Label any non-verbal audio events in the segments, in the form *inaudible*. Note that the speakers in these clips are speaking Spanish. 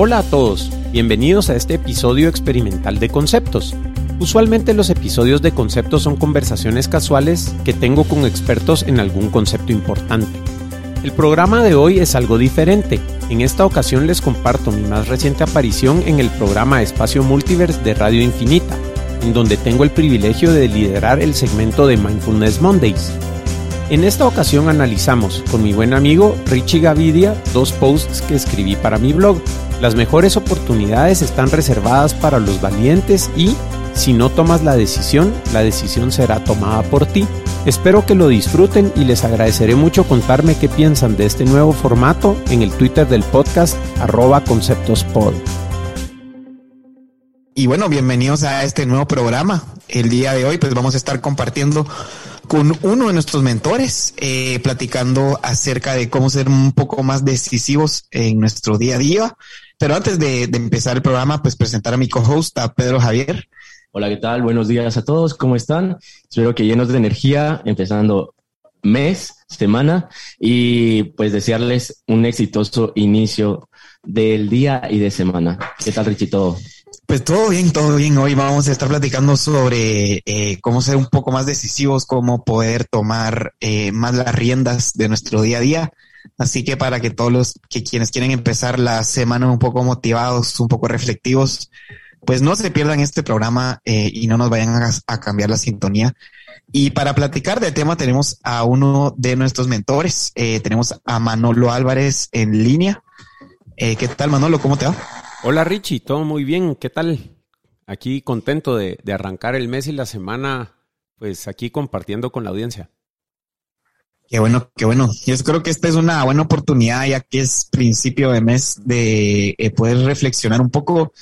Hola a todos, bienvenidos a este episodio experimental de conceptos. Usualmente los episodios de conceptos son conversaciones casuales que tengo con expertos en algún concepto importante. El programa de hoy es algo diferente. En esta ocasión les comparto mi más reciente aparición en el programa Espacio Multiverse de Radio Infinita, en donde tengo el privilegio de liderar el segmento de Mindfulness Mondays. En esta ocasión analizamos con mi buen amigo Richie Gavidia dos posts que escribí para mi blog. Las mejores oportunidades están reservadas para los valientes y, si no tomas la decisión, la decisión será tomada por ti. Espero que lo disfruten y les agradeceré mucho contarme qué piensan de este nuevo formato en el Twitter del podcast arroba conceptospod. Y bueno, bienvenidos a este nuevo programa. El día de hoy pues vamos a estar compartiendo con uno de nuestros mentores, eh, platicando acerca de cómo ser un poco más decisivos en nuestro día a día. Pero antes de, empezar el programa, pues presentar a mi co-host, a Pedro Javier. Hola, ¿qué tal? Buenos días a todos, ¿cómo están? Espero que llenos de energía, empezando mes, semana, y pues desearles un exitoso inicio del día y de semana. ¿Qué tal, Richie? Todo. Pues todo bien, todo bien. Hoy vamos a estar platicando sobre eh, cómo ser un poco más decisivos, cómo poder tomar eh, más las riendas de nuestro día a día. Así que para que todos los que quienes quieren empezar la semana un poco motivados, un poco reflectivos, pues no se pierdan este programa eh, y no nos vayan a, cambiar la sintonía. Y para platicar del tema tenemos a uno de nuestros mentores. tenemos a Manolo Álvarez en línea. ¿Qué tal Manolo? ¿Cómo te va? Hola Richie, todo muy bien, ¿qué tal? Aquí contento de, arrancar el mes y la semana, pues aquí compartiendo con la audiencia. Qué bueno, qué bueno. Yo creo que esta es una buena oportunidad, ya que es principio de mes, de eh, poder reflexionar un poco.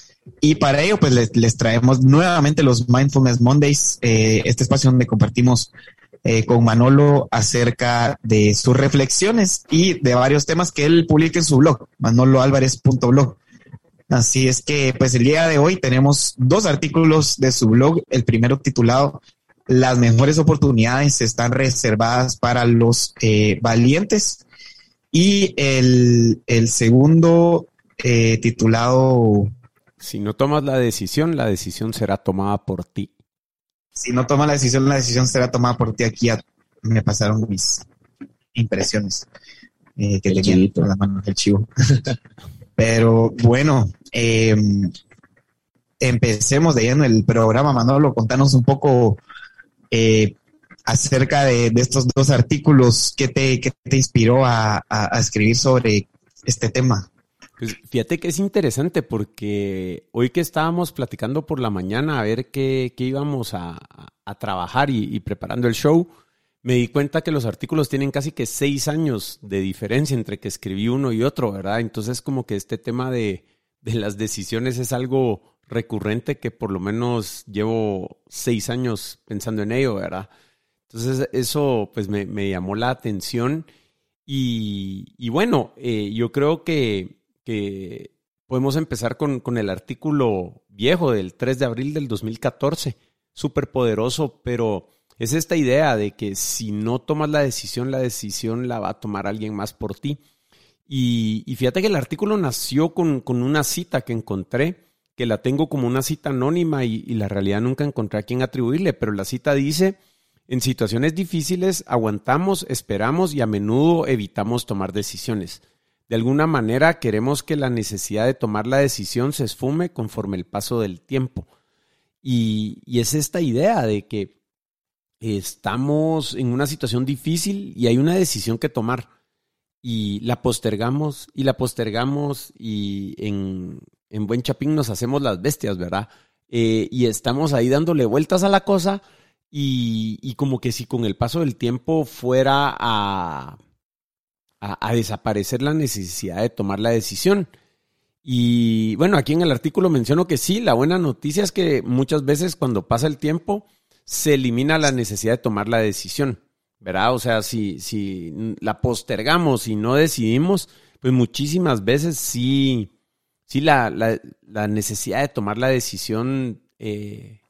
Y para ello, pues les, traemos nuevamente los Mindfulness Mondays, eh, este espacio donde compartimos eh, con Manolo acerca de sus reflexiones y de varios temas que él publica en su blog, manoloalvarez.blog. Así es que, pues el día de hoy tenemos dos artículos de su blog. El primero titulado Las mejores oportunidades están reservadas para los eh, valientes. Y el, segundo eh, titulado... Si no tomas la decisión, la decisión será tomada por ti. Si no tomas la decisión, la decisión será tomada por ti. Aquí me pasaron mis impresiones eh, que tenía en la mano del chivo. *laughs* Pero bueno, em, empecemos de lleno el programa, Manolo. Contanos un poco eh, acerca de, estos dos artículos. ¿Qué te, te inspiró a, escribir sobre este tema? Pues fíjate que es interesante porque hoy que estábamos platicando por la mañana a ver qué, íbamos a, trabajar y, preparando el show, me di cuenta que los artículos tienen casi que seis años de diferencia entre que escribí uno y otro, ¿verdad? Entonces como que este tema de, las decisiones es algo recurrente que por lo menos llevo seis años pensando en ello, ¿verdad? Entonces eso pues me, llamó la atención y, bueno, eh, yo creo que, podemos empezar con, con, el artículo viejo del 3 de abril del 2014, súper poderoso, pero es esta idea de que si no tomas la decisión, la decisión la va a tomar alguien más por ti. Y, fíjate que el artículo nació con, una cita que encontré, que la tengo como una cita anónima y, la realidad nunca encontré a quién atribuirle, pero la cita dice, en situaciones difíciles aguantamos, esperamos y a menudo evitamos tomar decisiones. De alguna manera queremos que la necesidad de tomar la decisión se esfume conforme el paso del tiempo. Y es esta idea de que estamos en una situación difícil y hay una decisión que tomar. Y la postergamos y la postergamos y en, buen chapín nos hacemos las bestias, ¿verdad? Eh, y estamos ahí dándole vueltas a la cosa y, como que si con el paso del tiempo fuera a, a desaparecer la necesidad de tomar la decisión. Y bueno, aquí en el artículo menciono que sí, la buena noticia es que muchas veces cuando pasa el tiempo, se elimina la necesidad de tomar la decisión, ¿verdad? O sea, si, si la postergamos y no decidimos, pues muchísimas veces sí, sí la, necesidad de tomar la decisión eh,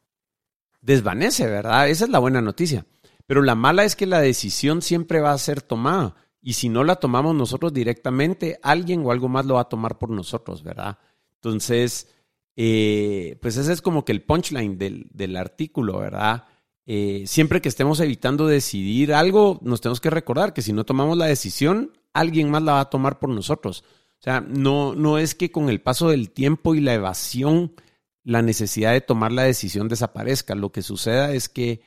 desvanece, ¿verdad? Esa es la buena noticia. Pero la mala es que la decisión siempre va a ser tomada. Y si no la tomamos nosotros directamente, alguien o algo más lo va a tomar por nosotros, ¿verdad? Entonces, eh, pues ese es como que el punchline del, del artículo, ¿verdad? Eh, siempre que estemos evitando decidir algo, nos tenemos que recordar que si no tomamos la decisión, alguien más la va a tomar por nosotros. O sea, no, no es que con el paso del tiempo y la evasión, la necesidad de tomar la decisión desaparezca. Lo que suceda es que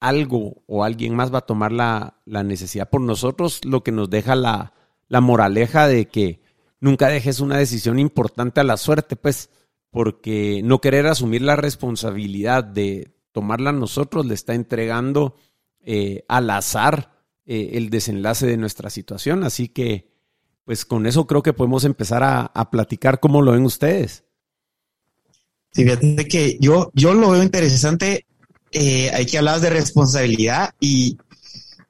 algo o alguien más va a tomar la, la necesidad por nosotros, lo que nos deja la, la moraleja de que nunca dejes una decisión importante a la suerte, pues, porque no querer asumir la responsabilidad de tomarla nosotros le está entregando eh, al azar eh, el desenlace de nuestra situación. Así que, pues con eso creo que podemos empezar a, platicar cómo lo ven ustedes. Sí, fíjate que yo, yo lo veo interesante. Eh, hay que hablar de responsabilidad y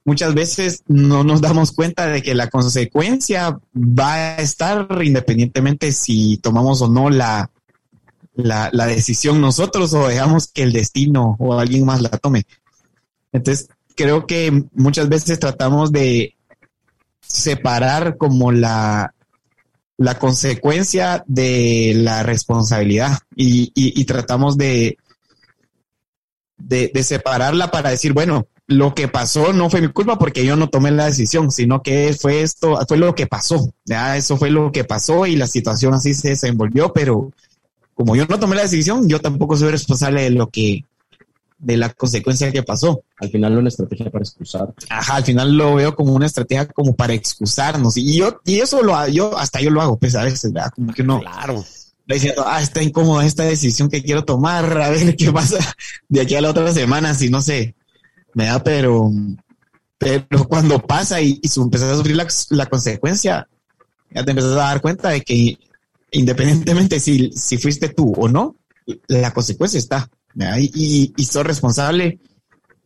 muchas veces no nos damos cuenta de que la consecuencia va a estar independientemente si tomamos o no la, la, la, decisión nosotros o dejamos que el destino o alguien más la tome. Entonces, creo que muchas veces tratamos de separar como la, la consecuencia de la responsabilidad y, y, tratamos de, de, de, separarla para decir, bueno, lo que pasó no fue mi culpa porque yo no tomé la decisión, sino que fue esto, fue lo que pasó, ya eso fue lo que pasó y la situación así se desenvolvió, pero como yo no tomé la decisión, yo tampoco soy responsable de lo que, de la consecuencia que pasó. Al final no una estrategia para excusar. Ajá, al final lo veo como una estrategia como para excusarnos. Y yo, y eso lo yo, hasta yo lo hago, pues a veces, ¿verdad? Como que no. Claro. Diciendo, ah, está incómoda esta decisión que quiero tomar, a ver qué pasa de aquí a la otra semana, si no sé, me da, pero, pero cuando pasa y, y empezás a sufrir la, la consecuencia, ya te empiezas a dar cuenta de que independientemente si, si fuiste tú o no, la consecuencia está. Y, y, sos responsable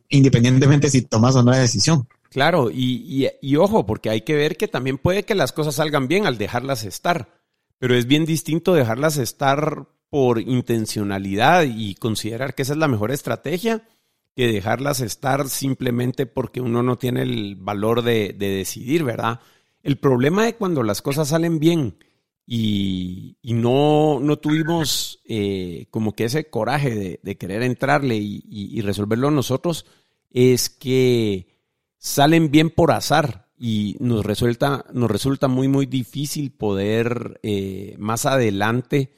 independientemente si tomas o no la decisión. Claro, y, y, ojo, porque hay que ver que también puede que las cosas salgan bien al dejarlas estar, pero es bien distinto dejarlas estar por intencionalidad y considerar que esa es la mejor estrategia que dejarlas estar simplemente porque uno no tiene el valor de, de decidir, ¿verdad? El problema de cuando las cosas salen bien y, no, no, tuvimos eh, como que ese coraje de, querer entrarle y, resolverlo nosotros, es que salen bien por azar y nos resulta, nos resulta muy, muy difícil poder eh, más adelante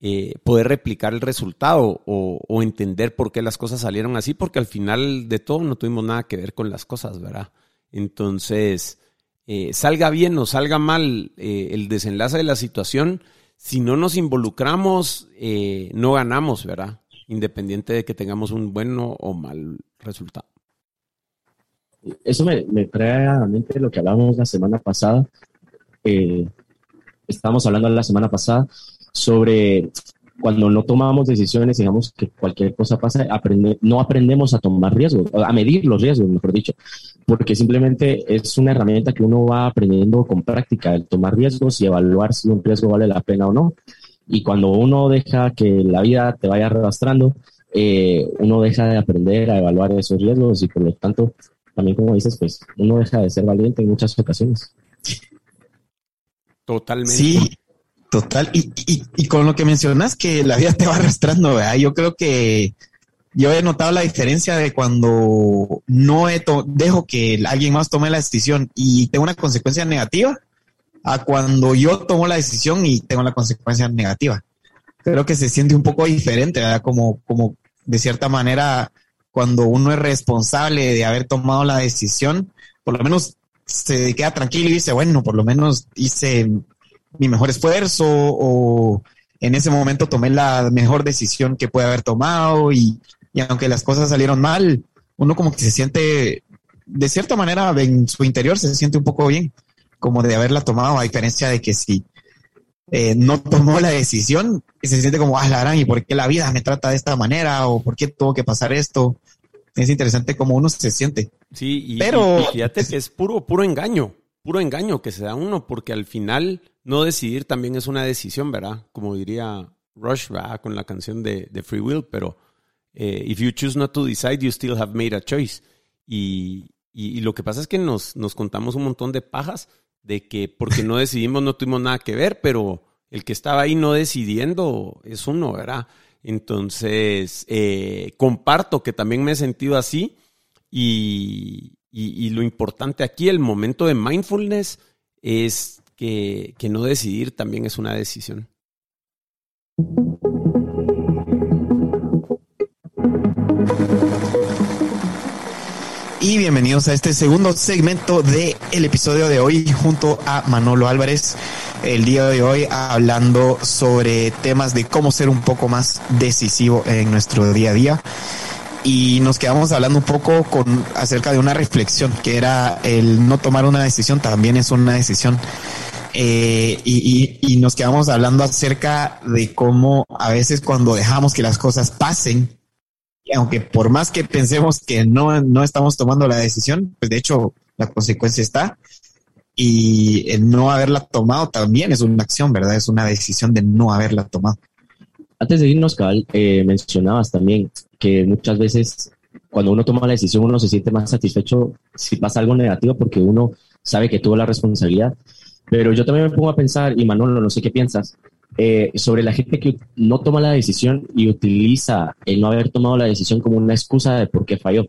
eh, poder replicar el resultado o, o, entender por qué las cosas salieron así, porque al final de todo no tuvimos nada que ver con las cosas, ¿verdad? Entonces, eh, salga bien o salga mal eh, el desenlace de la situación, si no nos involucramos, eh, no ganamos, ¿verdad? Independiente de que tengamos un bueno o mal resultado. Eso me, trae a la mente lo que hablábamos la semana pasada. estábamos hablando la semana pasada sobre cuando no tomamos decisiones, digamos que cualquier cosa pasa, aprende, no aprendemos a tomar riesgos, a medir los riesgos, mejor dicho, porque simplemente es una herramienta que uno va aprendiendo con práctica, el tomar riesgos y evaluar si un riesgo vale la pena o no. Y cuando uno deja que la vida te vaya arrastrando, eh, uno deja de aprender a evaluar esos riesgos y por lo tanto, también como dices, pues uno deja de ser valiente en muchas ocasiones. Totalmente. Sí, Total, y, y, y, con lo que mencionas que la vida te va arrastrando, ¿verdad? yo creo que yo he notado la diferencia de cuando no dejo que alguien más tome la decisión y tengo una consecuencia negativa a cuando yo tomo la decisión y tengo la consecuencia negativa. Creo que se siente un poco diferente, ¿verdad? Como, como de cierta manera, cuando uno es responsable de haber tomado la decisión, por lo menos se queda tranquilo y dice, bueno, por lo menos hice mi mejor esfuerzo o en ese momento tomé la mejor decisión que puede haber tomado y, aunque las cosas salieron mal, uno como que se siente, de cierta manera, en su interior se siente un poco bien, como de haberla tomado, a diferencia de que si eh, no tomó la decisión, se siente como, ah, la gran, ¿y por qué la vida me trata de esta manera? ¿O por qué tuvo que pasar esto? Es interesante cómo uno se siente. Sí, y, Pero, fíjate que es puro, puro engaño, puro engaño que se da uno, porque al final no decidir también es una decisión, ¿verdad? Como diría Rush, ¿verdad? Con la canción de, Free Will, pero eh, if you choose not to decide, you still have made a choice. Y, lo que pasa es que nos, nos contamos un montón de pajas de que porque no decidimos no tuvimos nada que ver, pero el que estaba ahí no decidiendo es uno, ¿verdad? Entonces, eh, comparto que también me he sentido así y, y, lo importante aquí, el momento de mindfulness, es que, que no decidir también es una decisión. y bienvenidos a este segundo segmento del el episodio de hoy junto a Manolo Álvarez. El día de hoy hablando sobre temas de cómo ser un poco más decisivo en nuestro día a día. Y nos quedamos hablando un poco con acerca de una reflexión que era el no tomar una decisión también es una decisión. Eh, y, y nos quedamos hablando acerca de cómo a veces cuando dejamos que las cosas pasen, aunque por más que pensemos que no, no estamos tomando la decisión, pues de hecho la consecuencia está. Y el no haberla tomado también es una acción, ¿verdad? Es una decisión de no haberla tomado. Antes de irnos, Cabal, eh, mencionabas también que muchas veces cuando uno toma la decisión uno se siente más satisfecho si pasa algo negativo porque uno sabe que tuvo la responsabilidad. Pero yo también me pongo a pensar, y Manolo, no sé qué piensas, eh, sobre la gente que no toma la decisión y utiliza el no haber tomado la decisión como una excusa de por qué falló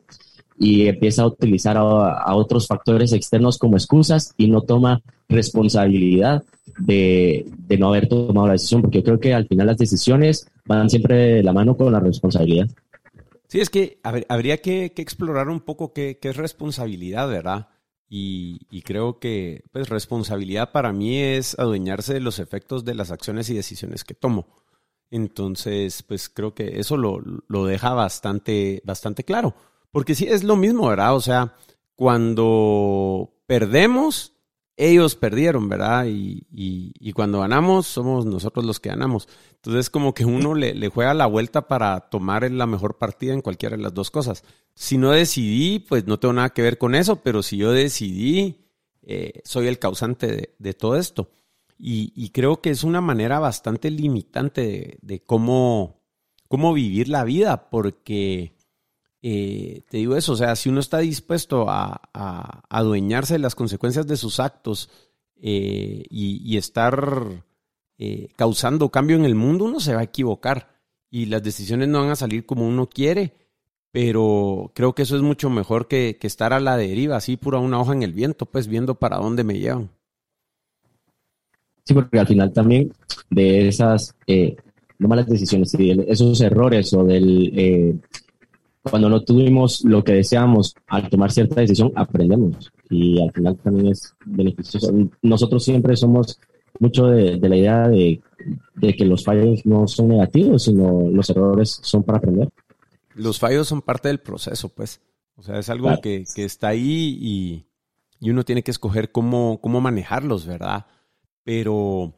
y empieza a utilizar a, otros factores externos como excusas y no toma responsabilidad de, de, no haber tomado la decisión, porque yo creo que al final las decisiones van siempre de la mano con la responsabilidad. Sí, es que habría que, explorar un poco qué, es responsabilidad, ¿verdad? Y, creo que pues, responsabilidad para mí es adueñarse de los efectos de las acciones y decisiones que tomo. Entonces, pues creo que eso lo, lo deja bastante, bastante claro. Porque sí, es lo mismo, ¿verdad? O sea, cuando perdemos, ellos perdieron, ¿verdad? Y, y, cuando ganamos, somos nosotros los que ganamos. Entonces, como que uno le, le, juega la vuelta para tomar la mejor partida en cualquiera de las dos cosas. Si no decidí, pues no tengo nada que ver con eso, pero si yo decidí, eh, soy el causante de, de todo esto. Y, y, creo que es una manera bastante limitante de, de cómo, cómo vivir la vida, porque eh, te digo eso, o sea, si uno está dispuesto a, adueñarse de las consecuencias de sus actos eh, y, estar eh, causando cambio en el mundo, uno se va a equivocar y las decisiones no van a salir como uno quiere, pero creo que eso es mucho mejor que, estar a la deriva, así pura una hoja en el viento, pues viendo para dónde me llevan. Sí, porque al final también de esas no malas decisiones y esos errores o del cuando no tuvimos lo que deseamos al tomar cierta decisión, aprendemos y al final también es beneficioso. Nosotros siempre somos mucho de, la idea de, que los fallos no son negativos, sino los errores son para aprender. Los fallos son parte del proceso, pues. O sea, es algo que, está ahí y, y, uno tiene que escoger cómo, cómo manejarlos, ¿verdad? Pero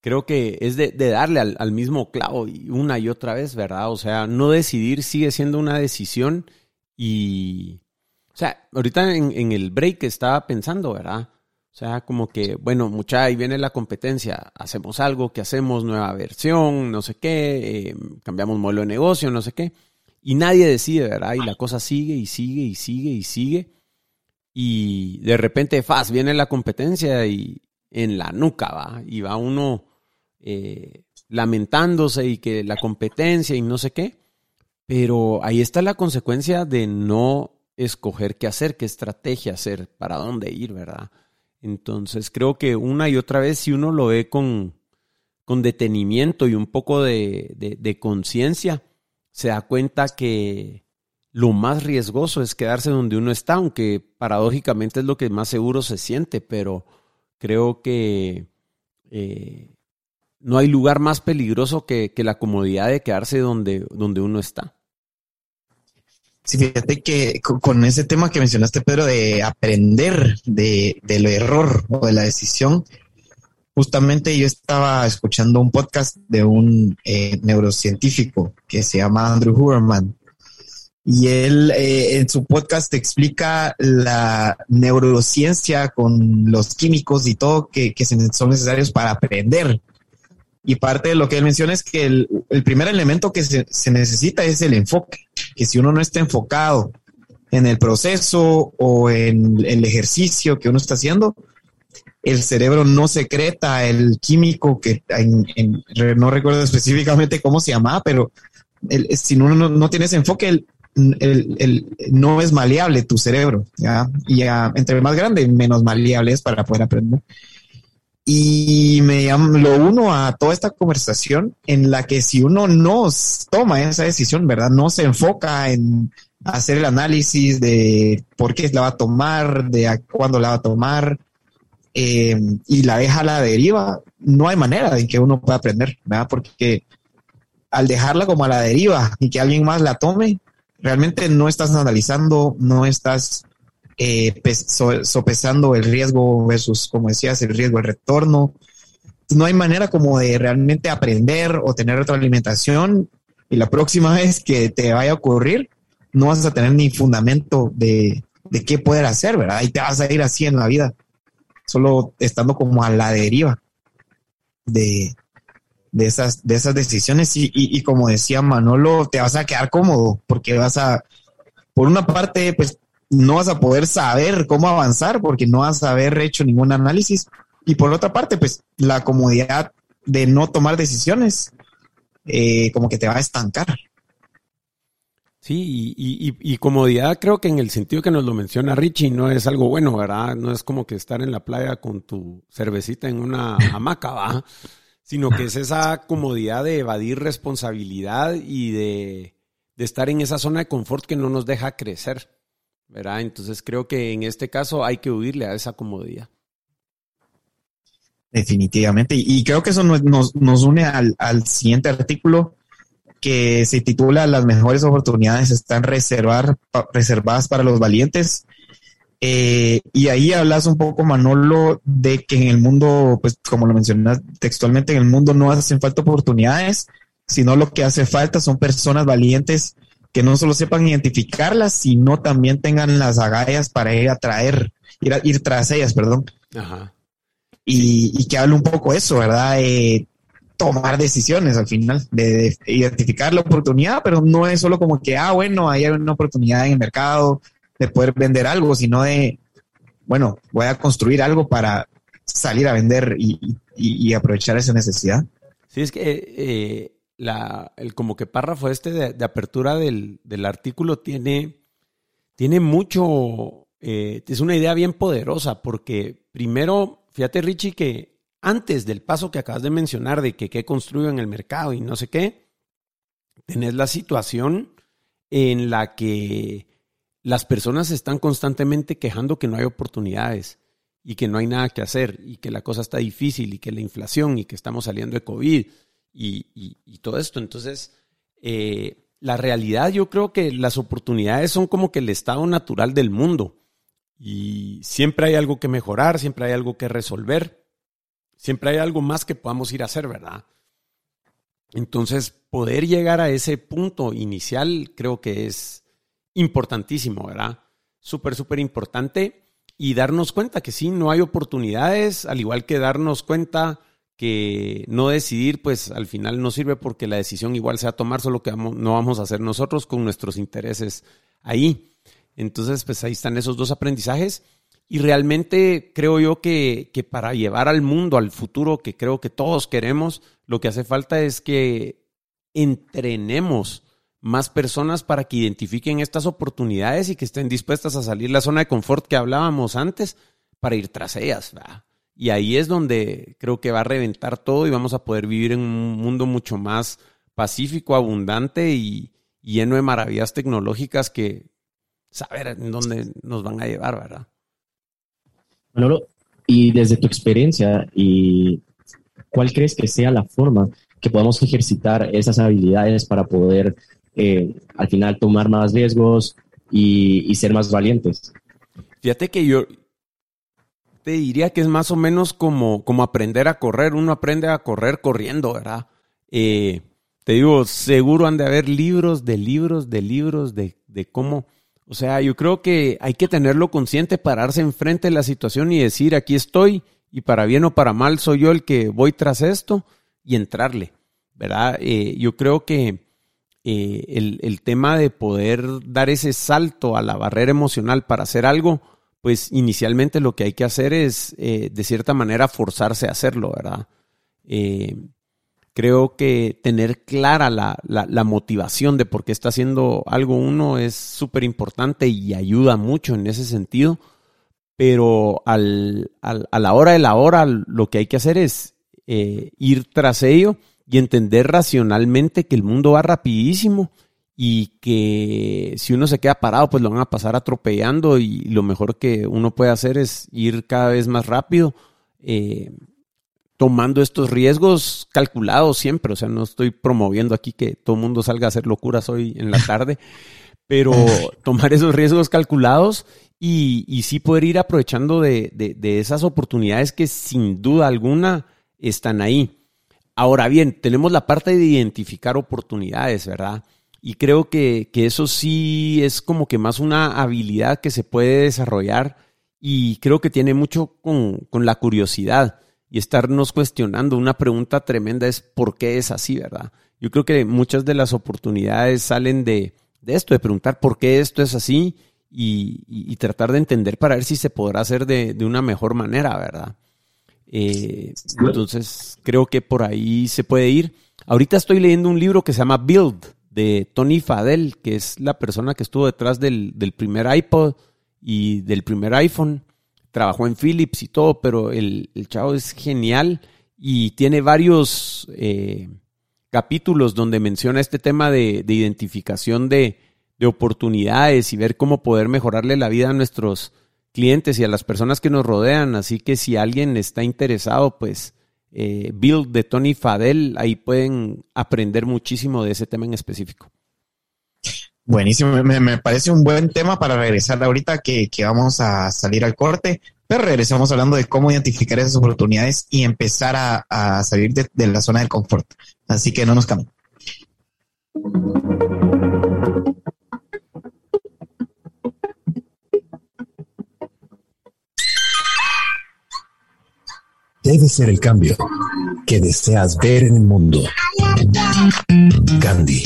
creo que es de, darle al, mismo clavo una y otra vez, ¿verdad? O sea, no decidir sigue siendo una decisión y, o sea, ahorita en, el break estaba pensando, ¿verdad? O sea, como que, bueno, mucha, ahí viene la competencia, hacemos algo, que hacemos? Nueva versión, no sé qué, eh, cambiamos modelo de negocio, no sé qué, y nadie decide, ¿verdad? Y la cosa sigue y sigue y sigue y sigue. Y de repente, faz, viene la competencia y en la nuca va, y va uno eh, lamentándose y que la competencia y no sé qué. Pero ahí está la consecuencia de no escoger qué hacer, qué estrategia hacer, para dónde ir, ¿verdad? Entonces creo que una y otra vez si uno lo ve con, con detenimiento y un poco de, de conciencia, se da cuenta que lo más riesgoso es quedarse donde uno está, aunque paradójicamente es lo que más seguro se siente, pero creo que eh, no hay lugar más peligroso que, la comodidad de quedarse donde, donde uno está. Sí, fíjate que con ese tema que mencionaste, Pedro, de aprender de, del error o de la decisión, justamente yo estaba escuchando un podcast de un eh, neurocientífico que se llama Andrew Huberman. Y él eh, en su podcast explica la neurociencia con los químicos y todo que, que son necesarios para aprender. Y parte de lo que él menciona es que el, primer elemento que se, necesita es el enfoque, que si uno no está enfocado en el proceso o en el ejercicio que uno está haciendo, el cerebro no secreta el químico que no recuerdo específicamente cómo se llama, pero si uno no, no tiene ese enfoque, el, no es maleable tu cerebro, ¿ya? Y entre más grande, menos maleable es para poder aprender. Y me lo uno a toda esta conversación en la que si uno no toma esa decisión, ¿verdad? No se enfoca en hacer el análisis de por qué la va a tomar, de cuándo la va a tomar, eh, y la deja a la deriva, no hay manera de que uno pueda aprender, ¿verdad? Porque al dejarla como a la deriva y que alguien más la tome, realmente no estás analizando, no estás eh, sopesando el riesgo versus, como decías, el riesgo, el retorno. No hay manera como de realmente aprender o tener retroalimentación y la próxima *laughs* vez que te vaya a ocurrir, no vas a tener ni fundamento de, de qué poder hacer, ¿verdad? Y te vas a ir así en la vida, solo estando como a la deriva de, de esas, de esas decisiones y, y, como decía Manolo, te vas a quedar cómodo porque vas a, por una parte, pues no vas a poder saber cómo avanzar porque no vas a haber hecho ningún análisis y por otra parte, pues la comodidad de no tomar decisiones eh, como que te va a estancar. Sí, y, y, comodidad creo que en el sentido que nos lo menciona Richie no es algo bueno, ¿verdad? No es como que estar en la playa con tu cervecita en una hamaca, ¿va? sino que es esa comodidad de evadir responsabilidad y de, estar en esa zona de confort que no nos deja crecer, ¿verdad? Entonces creo que en este caso hay que huirle a esa comodidad. Definitivamente, y creo que eso nos, une al, al, siguiente artículo que se titula Las mejores oportunidades están reservar, reservadas para los valientes. Eh, y ahí hablas un poco, Manolo, de que en el mundo, pues como lo mencionas textualmente, en el mundo no hacen falta oportunidades, sino lo que hace falta son personas valientes que no solo sepan identificarlas, sino también tengan las agallas para ir a traer, ir, a, ir tras ellas, perdón. Ajá. Y, que hable un poco eso, ¿verdad? Eh, tomar decisiones al final, de, identificar la oportunidad, pero no es solo como que, ah, bueno, hay una oportunidad en el mercado, de poder vender algo, sino de, bueno, voy a construir algo para salir a vender y, aprovechar esa necesidad. Sí, es que eh, la, el como que párrafo este de, apertura del, artículo tiene, tiene mucho, eh, es una idea bien poderosa, porque primero, fíjate Richie, que antes del paso que acabas de mencionar de que qué construyo en el mercado y no sé qué, tenés la situación en la que las personas están constantemente quejando que no hay oportunidades y que no hay nada que hacer y que la cosa está difícil y que la inflación y que estamos saliendo de COVID y, todo esto. Entonces, eh, la realidad yo creo que las oportunidades son como que el estado natural del mundo y siempre hay algo que mejorar, siempre hay algo que resolver, siempre hay algo más que podamos ir a hacer, ¿verdad? Entonces, poder llegar a ese punto inicial creo que es importantísimo, ¿verdad? Súper, súper importante. Y darnos cuenta que sí, no hay oportunidades, al igual que darnos cuenta que no decidir, pues al final no sirve porque la decisión igual se va a tomar, solo que no vamos a hacer nosotros con nuestros intereses ahí. Entonces, pues ahí están esos dos aprendizajes. Y realmente creo yo que, que para llevar al mundo, al futuro que creo que todos queremos, lo que hace falta es que entrenemos más personas para que identifiquen estas oportunidades y que estén dispuestas a salir la zona de confort que hablábamos antes para ir tras ellas. Y ahí es donde creo que va a reventar todo y vamos a poder vivir en un mundo mucho más pacífico, abundante y, lleno de maravillas tecnológicas que saber en dónde nos van a llevar, ¿verdad? Manolo, y desde tu experiencia, ¿y ¿cuál crees que sea la forma que podamos ejercitar esas habilidades para poder eh, al final tomar más riesgos y, ser más valientes. Fíjate que yo te diría que es más o menos como, como aprender a correr. Uno aprende a correr corriendo, ¿verdad? Eh, te digo, seguro han de haber libros de libros de libros de, de cómo... O sea, yo creo que hay que tenerlo consciente, pararse enfrente de la situación y decir, aquí estoy y para bien o para mal soy yo el que voy tras esto y entrarle, ¿verdad? Eh, yo creo que eh, el, el, tema de poder dar ese salto a la barrera emocional para hacer algo, pues inicialmente lo que hay que hacer es, eh, de cierta manera, forzarse a hacerlo, ¿verdad? Eh, creo que tener clara la, la, motivación de por qué está haciendo algo uno es súper importante y ayuda mucho en ese sentido, pero al, a la hora de la hora lo que hay que hacer es eh, ir tras ello y entender racionalmente que el mundo va rapidísimo y que si uno se queda parado, pues lo van a pasar atropellando y lo mejor que uno puede hacer es ir cada vez más rápido, eh, tomando estos riesgos calculados siempre. O sea, no estoy promoviendo aquí que todo el mundo salga a hacer locuras hoy en la tarde, *laughs* pero tomar esos riesgos calculados y, y sí poder ir aprovechando de, de esas oportunidades que sin duda alguna están ahí. Ahora bien, tenemos la parte de identificar oportunidades, ¿verdad? Y creo que, eso sí es como que más una habilidad que se puede desarrollar y creo que tiene mucho con, la curiosidad y estarnos cuestionando. Una pregunta tremenda es ¿por qué es así, verdad? Yo creo que muchas de las oportunidades salen de, esto, de preguntar por qué esto es así y, tratar de entender para ver si se podrá hacer de, una mejor manera, ¿verdad? Eh, entonces, creo que por ahí se puede ir. Ahorita estoy leyendo un libro que se llama Build, de Tony Fadell, que es la persona que estuvo detrás del, primer iPod y del primer iPhone. Trabajó en Philips y todo, pero el, chavo es genial y tiene varios eh, capítulos donde menciona este tema de, identificación de, de, oportunidades y ver cómo poder mejorarle la vida a nuestros clientes y a las personas que nos rodean. Así que si alguien está interesado, pues eh, Build de Tony Fadel, ahí pueden aprender muchísimo de ese tema en específico. Buenísimo, me, parece un buen tema para regresar ahorita que, vamos a salir al corte, pero regresamos hablando de cómo identificar esas oportunidades y empezar a, salir de, de, la zona del confort. Así que no nos cambien. Debe ser el cambio que deseas ver en el mundo. Gandhi.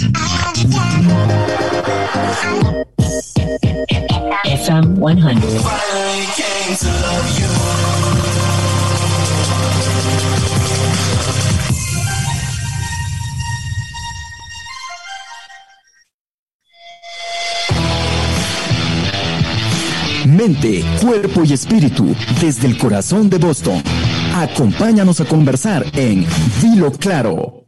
FM 100. mente, cuerpo y espíritu desde el corazón de Boston. Acompáñanos a conversar en Dilo Claro.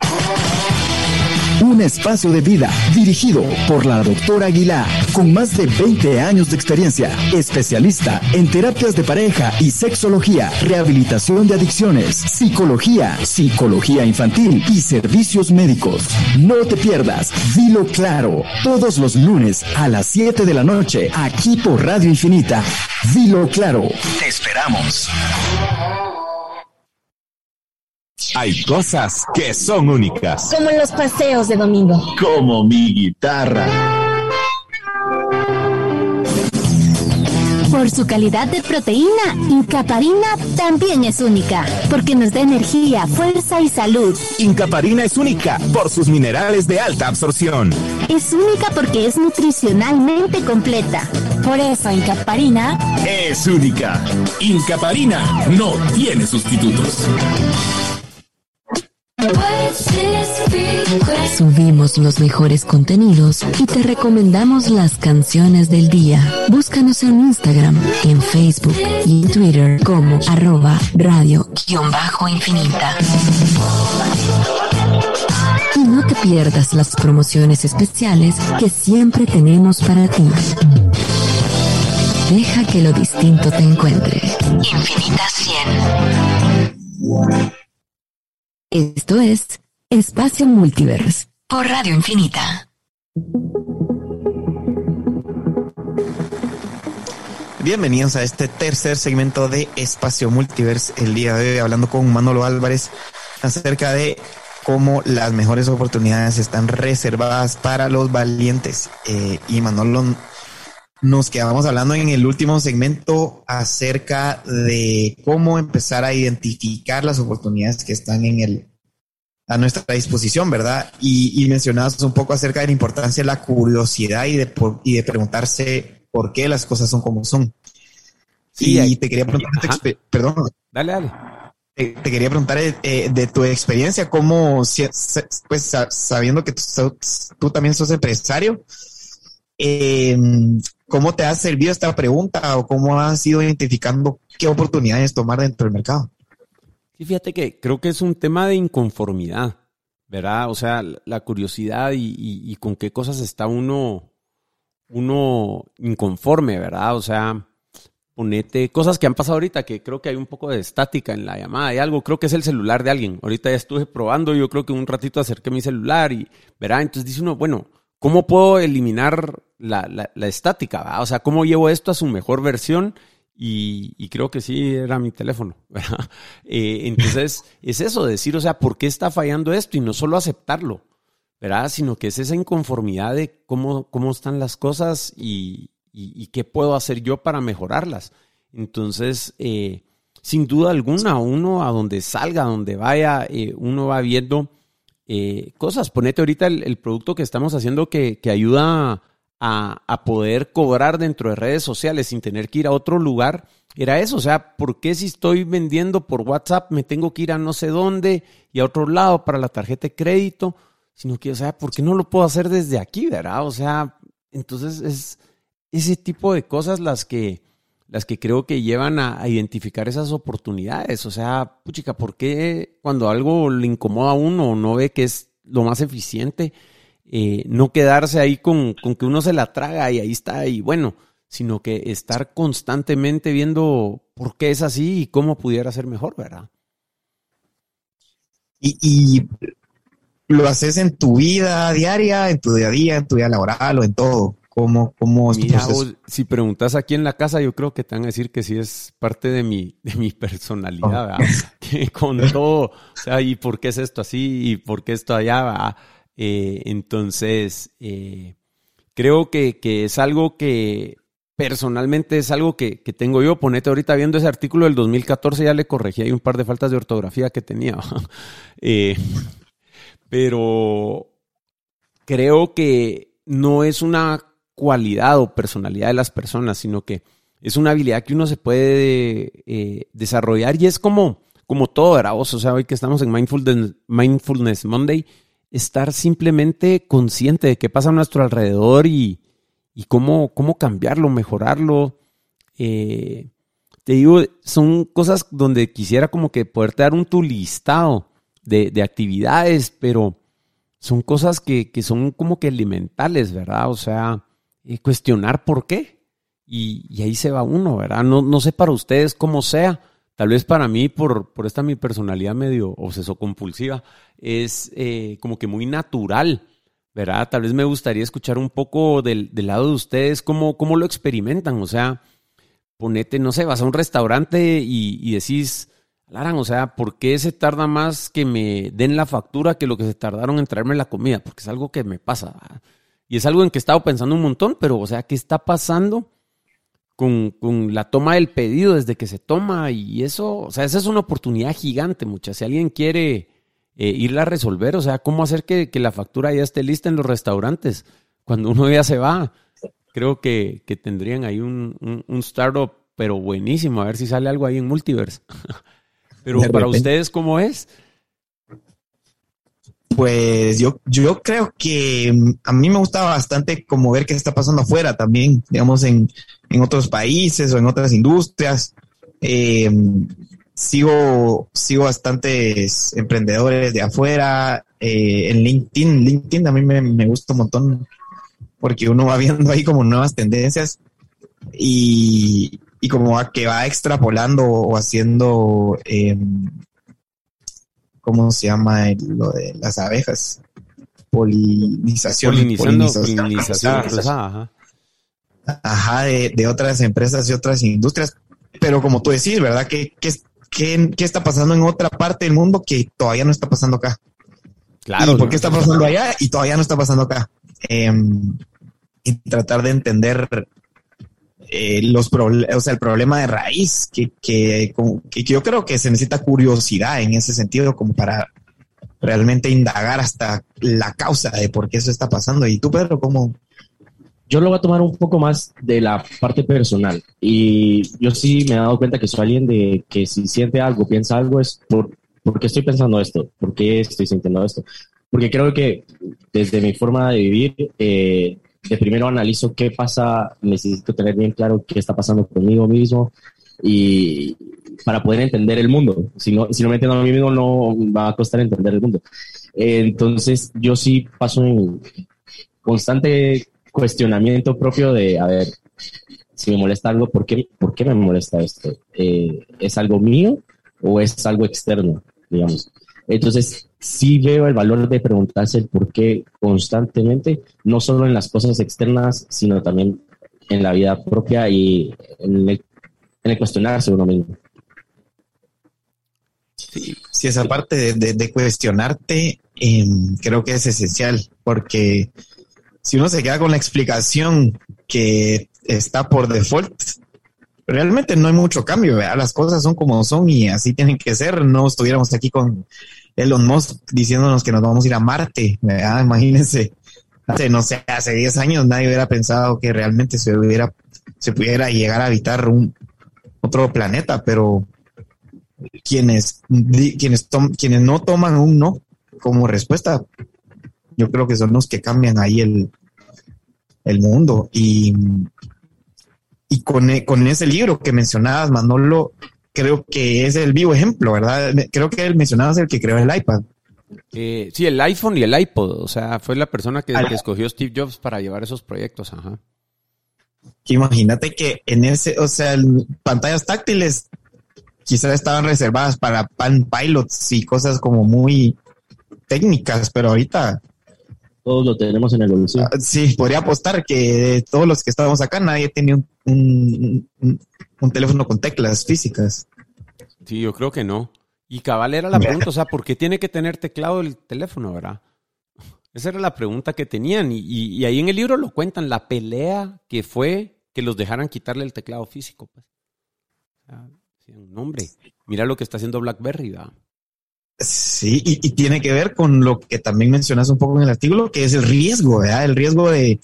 Un espacio de vida dirigido por la doctora Aguilar, con más de 20 años de experiencia, especialista en terapias de pareja y sexología, rehabilitación de adicciones, psicología, psicología infantil y servicios médicos. No te pierdas, dilo claro, todos los lunes a las 7 de la noche, aquí por Radio Infinita. Dilo claro. Te esperamos. Hay cosas que son únicas. Como los paseos de domingo. Como mi guitarra. Por su calidad de proteína, Incaparina también es única, porque nos da energía, fuerza y salud. Incaparina es única por sus minerales de alta absorción. Es única porque es nutricionalmente completa. Por eso Incaparina es única. Incaparina no tiene sustitutos. Subimos los mejores contenidos y te recomendamos las canciones del día. Búscanos en Instagram, en Facebook y en Twitter como arroba radio-infinita. Y no te pierdas las promociones especiales que siempre tenemos para ti. Deja que lo distinto te encuentre. Infinita 100. Esto es Espacio Multiverse por Radio Infinita. Bienvenidos a este tercer segmento de Espacio Multiverse. El día de hoy hablando con Manolo Álvarez acerca de cómo las mejores oportunidades están reservadas para los valientes. Eh, y Manolo, nos quedamos hablando en el último segmento acerca de cómo empezar a identificar las oportunidades que están en el, a nuestra disposición, ¿verdad? Y, y mencionabas un poco acerca de la importancia de la curiosidad y de, y de preguntarse por qué las cosas son como son. Sí, y te quería preguntar, perdón. Dale, dale. Te, quería preguntar eh, de tu experiencia, cómo, pues sabiendo que tú, también sos empresario, em, ¿cómo te ha servido esta pregunta o cómo has ido identificando qué oportunidades tomar dentro del mercado? Sí, fíjate que creo que es un tema de inconformidad, ¿verdad? O sea, la curiosidad y, con qué cosas está uno, uno inconforme, ¿verdad? O sea, ponete cosas que han pasado ahorita, que creo que hay un poco de estática en la llamada y algo, creo que es el celular de alguien. Ahorita ya estuve probando, yo creo que un ratito acerqué mi celular y, verá, entonces dice uno, bueno, ¿cómo puedo eliminar la, la, estática? O sea, ¿cómo llevo esto a su mejor versión? Y, creo que sí era mi teléfono. *laughs* Eh, entonces, es eso, decir, o sea, ¿por qué está fallando esto? Y no solo aceptarlo, ¿verdad? Sino que es esa inconformidad de cómo, cómo están las cosas y, y, qué puedo hacer yo para mejorarlas. Entonces, eh, sin duda alguna, uno a donde salga, a donde vaya, eh, uno va viendo eh, cosas. Ponete ahorita el, producto que estamos haciendo que, ayuda a, a, poder cobrar dentro de redes sociales sin tener que ir a otro lugar. Era eso, o sea, ¿por qué si estoy vendiendo por WhatsApp me tengo que ir a no sé dónde y a otro lado para la tarjeta de crédito? Sino que, o sea, ¿por qué no lo puedo hacer desde aquí, verdad? O sea, entonces es, ese tipo de cosas las que, las que creo que llevan a, identificar esas oportunidades. O sea, puchica, ¿por qué cuando algo le incomoda a uno o no ve que es lo más eficiente, eh, no quedarse ahí con, con, que uno se la traga y ahí está y bueno, sino que estar constantemente viendo por qué es así y cómo pudiera ser mejor, ¿verdad? Y, y lo haces en tu vida diaria, en tu día a día, en tu vida laboral o en todo. ¿Cómo, cómo si preguntas aquí en la casa, yo creo que te van a decir que sí es parte de mi, de mi personalidad, *laughs* que con todo, o sea, ¿y por qué es esto así? ¿Y por qué esto allá? Eh, entonces, eh, creo que, es algo que personalmente es algo que, tengo yo. Ponete ahorita viendo ese artículo del 2014, ya le corregí hay un par de faltas de ortografía que tenía. *laughs* Eh, pero creo que no es una cualidad o personalidad de las personas, sino que es una habilidad que uno se puede eh, desarrollar y es como, como todo, ¿verdad? O sea, hoy que estamos en Mindfulness, Mindfulness Monday, estar simplemente consciente de qué pasa a nuestro alrededor y, cómo, cómo cambiarlo, mejorarlo. Eh, te digo, son cosas donde quisiera como que poderte dar un tu listado de, de actividades, pero son cosas que, que, son como que elementales, ¿verdad? O sea, cuestionar por qué. Y, ahí se va uno, ¿verdad? No, no sé para ustedes cómo sea. Tal vez para mí, por, por esta mi personalidad medio obseso-compulsiva, es eh, como que muy natural, ¿verdad? Tal vez me gustaría escuchar un poco del, lado de ustedes, cómo, cómo lo experimentan. O sea, ponete, no sé, vas a un restaurante y, y decís, Laran, o sea, ¿por qué se tarda más que me den la factura que lo que se tardaron en traerme la comida? Porque es algo que me pasa. Y es algo en que he estado pensando un montón, pero, o sea, ¿qué está pasando con, la toma del pedido desde que se toma? Y eso, o sea, esa es una oportunidad gigante, muchas. Si alguien quiere eh, irla a resolver, o sea, ¿cómo hacer que, la factura ya esté lista en los restaurantes? Cuando uno ya se va, creo que, tendrían ahí un, un, startup, pero buenísimo, a ver si sale algo ahí en Multiverse. *laughs* pero para ustedes, ¿cómo es? Pues yo, yo creo que mm, a mí me gusta bastante como ver qué está pasando afuera también, digamos, en, otros países o en otras industrias. Eh, sigo, sigo bastantes emprendedores de afuera. Eh, en LinkedIn, LinkedIn a mí me, gusta un montón porque uno va *laughs* viendo ahí como nuevas tendencias y, y como que va extrapolando o haciendo eh, ¿cómo se llama lo de las abejas? Polinización. polinización, ajá. Ajá, de, otras empresas y otras industrias. Pero como tú decís, ¿verdad? ¿Qué, qué, está pasando en otra parte del mundo que todavía no está pasando acá? Claro. ¿Y por qué está pasando allá y todavía no está pasando acá? Em, y tratar de entender eh, los o sea, el problema de raíz, que, que, yo creo que se necesita curiosidad en ese sentido como para realmente indagar hasta la causa de por qué eso está pasando. ¿Y tú, Pedro, cómo, yo lo voy a tomar un poco más de la parte personal. Y yo sí me he dado cuenta que soy alguien de que si siente algo, piensa algo, es por, ¿por qué estoy pensando esto? ¿Por qué estoy sintiendo esto? Porque creo que desde mi forma de vivir, eh, de primero analizo qué pasa, necesito tener bien claro qué está pasando conmigo mismo y para poder entender el mundo. Si no, si no me entiendo a mí mismo, no va a costar entender el mundo. entonces, yo sí paso en constante cuestionamiento propio de, a ver, si me molesta algo, ¿por qué, por qué me molesta esto? Eh, ¿Es algo mío o es algo externo, digamos? Entonces, sí veo el valor de preguntarse el por qué constantemente, no solo en las cosas externas, sino también en la vida propia y en el, cuestionarse uno mismo. Sí, esa parte de, cuestionarte em, creo que es esencial, porque si uno se queda con la explicación que está por default, realmente no hay mucho cambio, las cosas son como son y así tienen que ser. No estuviéramos aquí con Elon Musk diciéndonos que nos vamos a ir a Marte, imagínense. Hace, no sé, hace 10 años nadie hubiera pensado que realmente se hubiera, se pudiera llegar a habitar un otro planeta, pero quienes, quienes, quienes no toman un no como respuesta, yo creo que son los que cambian ahí el, el mundo. Y, y con, con ese libro que mencionabas, Manolo, creo que es el vivo ejemplo, ¿verdad? Creo que él mencionabas el que creó el iPad. Eh, sí, el iPhone y el iPod, o sea, fue la persona que, escogió Steve Jobs para llevar esos proyectos, ajá. Imagínate que en ese, o sea, pantallas táctiles quizás estaban reservadas para pan pilots y cosas como muy técnicas, pero ahorita todos lo tenemos en el bolsillo. Ah, sí, podría apostar que todos los que estábamos acá nadie tenía un, un, teléfono con teclas físicas. Sí, yo creo que no. Y cabal era la pregunta, o sea, ¿por qué tiene que tener teclado el teléfono, verdad? Esa era la pregunta que tenían. Y, ahí en el libro lo cuentan, la pelea que fue que los dejaran quitarle el teclado físico. Pues. O sea, un hombre, mira lo que está haciendo BlackBerry, ¿verdad? Sí, y, tiene que ver con lo que también mencionas un poco en el artículo, que es el riesgo, ¿verdad? El riesgo de,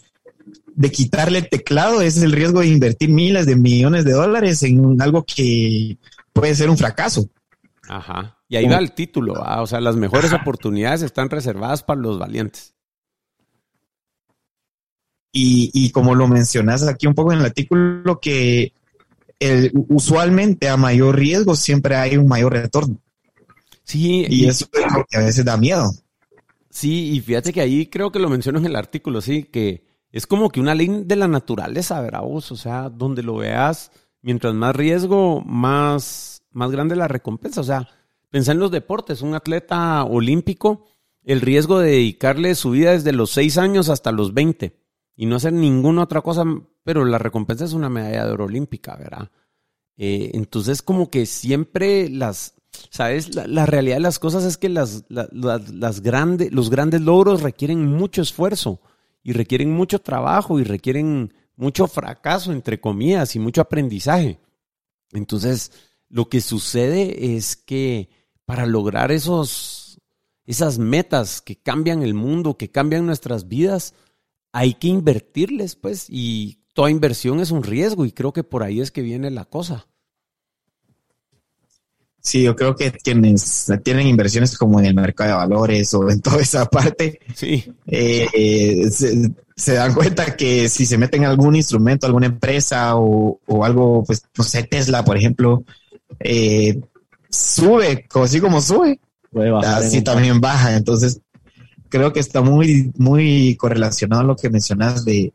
quitarle el teclado, es el riesgo de invertir miles de millones de dólares en algo que puede ser un fracaso. Ajá. Y ahí va el título, o sea, las mejores oportunidades están reservadas para los valientes. Y, y, como lo mencionas aquí un poco en el artículo, que el, usualmente a mayor riesgo siempre hay un mayor retorno. Sí. Y, eso a veces da miedo. Sí, y fíjate que ahí creo que lo menciono en el artículo, sí, que es como que una ley de la naturaleza, ¿verdad? O sea, donde lo veas, mientras más riesgo, más, más grande la recompensa. O sea, pensá en los deportes, un atleta olímpico, el riesgo de dedicarle su vida desde los 6 años hasta los 20 y no hacer ninguna otra cosa, pero la recompensa es una medalla de oro olímpica, ¿verdad? Eh, entonces, como que siempre las, ¿Sabes? La, realidad de las cosas es que las, las, grandes, los grandes logros requieren mucho esfuerzo y requieren mucho trabajo y requieren mucho fracaso, entre comillas, y mucho aprendizaje. Entonces, lo que sucede es que para lograr esos, esas metas que cambian el mundo, que cambian nuestras vidas, hay que invertirles, pues, y toda inversión es un riesgo y creo que por ahí es que viene la cosa. Sí, yo creo que quienes tienen inversiones como en el mercado de valores o en *laughs* toda esa parte, sí. Eh, se, dan cuenta que si se meten en algún instrumento, alguna empresa o, algo, pues, no sé, Tesla, por ejemplo, eh, sube, así como sube, así también baja. Entonces, creo que está muy, muy correlacionado a lo que mencionas de,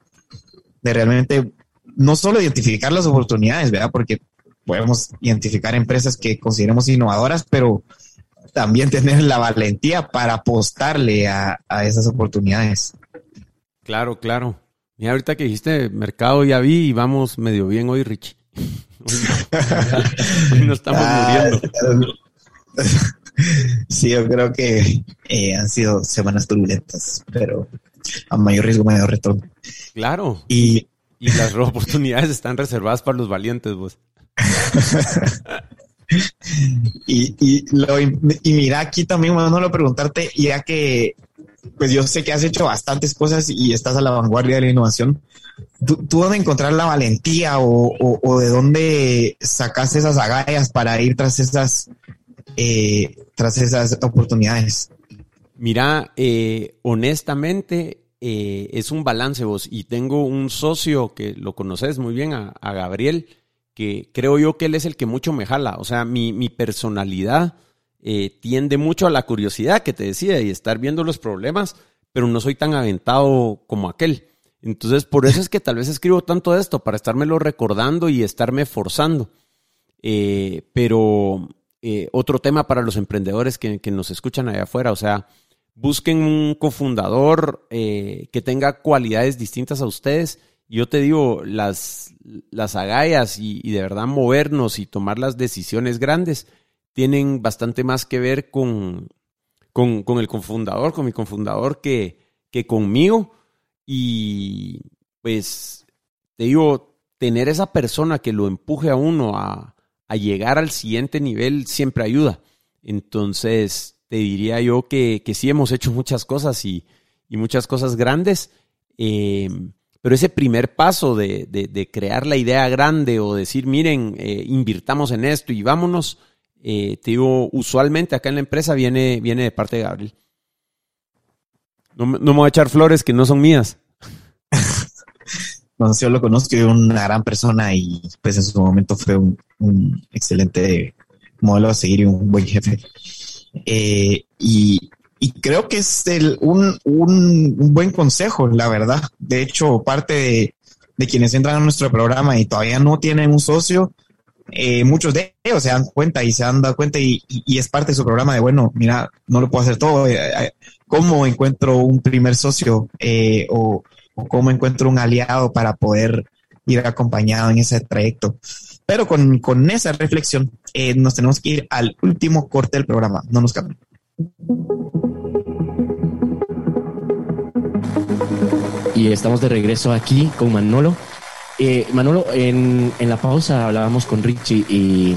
de realmente no solo identificar las oportunidades, ¿verdad? Porque podemos identificar empresas que consideremos innovadoras, pero también tener la valentía para apostarle a, esas oportunidades. Claro, claro. Y ahorita que dijiste mercado ya vi y vamos medio bien hoy, Rich. *laughs* Hoy, no estamos ah, muriendo. *laughs* Sí, yo creo que eh, han sido semanas turbulentas, pero a mayor riesgo, mayor retorno. Claro. Y, y las oportunidades están reservadas para los valientes, vos. *laughs* y, y, lo, y mira aquí también, lo preguntarte, ya que pues yo sé que has hecho bastantes cosas y estás a la vanguardia de la innovación. ¿Tú, dónde encontrar la valentía o, de dónde sacas esas agallas para ir tras esas, eh, tras esas oportunidades? Mira, eh, honestamente, eh, es un balance vos. Y tengo un socio que lo conoces muy bien, a, Gabriel, que creo yo que él es el que mucho me jala. O sea, mi, mi personalidad eh, tiende mucho a la curiosidad que te decía y estar viendo los problemas, pero no soy tan aventado como aquel. Entonces, por eso es que tal vez escribo tanto esto, para estármelo recordando y estarme forzando. Eh, pero eh, otro tema para los emprendedores que, nos escuchan allá afuera, o sea, busquen un cofundador que tenga cualidades distintas a ustedes. Yo te digo, las, las agallas y, y de verdad movernos y tomar las decisiones grandes tienen bastante más que ver con, con, el confundador, con mi confundador, que, que conmigo. Y pues te digo, tener esa persona que lo empuje a uno a, llegar al siguiente nivel siempre ayuda. Entonces, te diría yo que, sí hemos hecho muchas cosas y, muchas cosas grandes, eh, pero ese primer paso de, crear la idea grande o decir, miren, eh, invirtamos en esto y vámonos, eh, te digo, usualmente acá en la empresa viene, viene de parte de Gabriel. No, me voy a echar flores que no son mías. *laughs* no, yo lo conozco, es una gran persona y pues en su momento fue un, excelente modelo a seguir y un buen jefe. Eh, y, creo que es un, buen consejo, la verdad. De hecho, parte de, quienes entran a nuestro programa y todavía no tienen un socio, eh, muchos de ellos se dan cuenta y se han dado cuenta y, es parte de su programa de, bueno, mira, no lo puedo hacer todo. Eh, eh, ¿Cómo encuentro un primer socio o, cómo encuentro un aliado para poder ir acompañado en ese trayecto? Pero con, esa reflexión nos tenemos que ir al último corte del programa. No nos cambien. Y estamos de regreso aquí con Manolo. Eh, Manolo, en, la pausa hablábamos con Richie y,